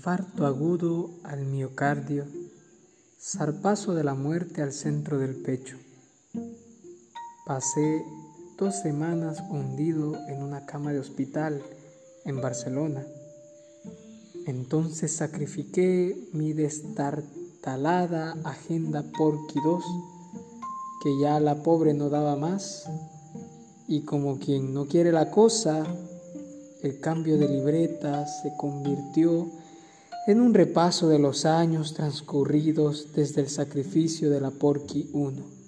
Infarto agudo al miocardio, zarpazo de la muerte al centro del pecho. Pasé dos semanas hundido en una cama de hospital en Barcelona. Entonces sacrifiqué mi destartalada agenda por 2, que ya la pobre no daba más, y como quien no quiere la cosa, el cambio de libreta se convirtió en un repaso de los años transcurridos desde el sacrificio de la Porqui 1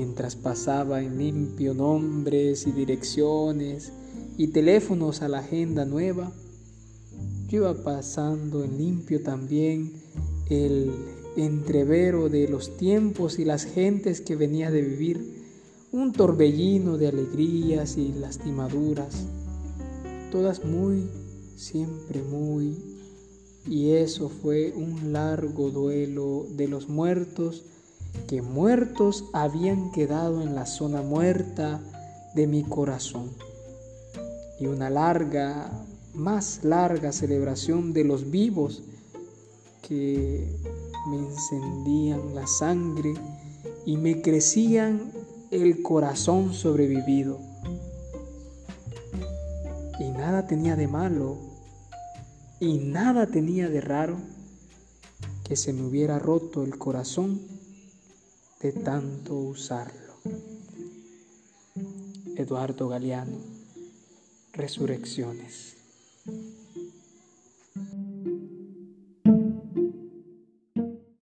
mientras pasaba en limpio nombres y direcciones y teléfonos a la agenda nueva, yo iba pasando en limpio también el entrevero de los tiempos y las gentes que venía de vivir, un torbellino de alegrías y lastimaduras, todas muy, siempre muy, y eso fue un largo duelo de los muertos que muertos habían quedado en la zona muerta de mi corazón. Y una larga, más larga celebración de los vivos que me encendían la sangre y me crecían el corazón sobrevivido. Nada tenía de malo y nada tenía de raro que se me hubiera roto el corazón de tanto usarlo. Eduardo Galeano, Resurrecciones.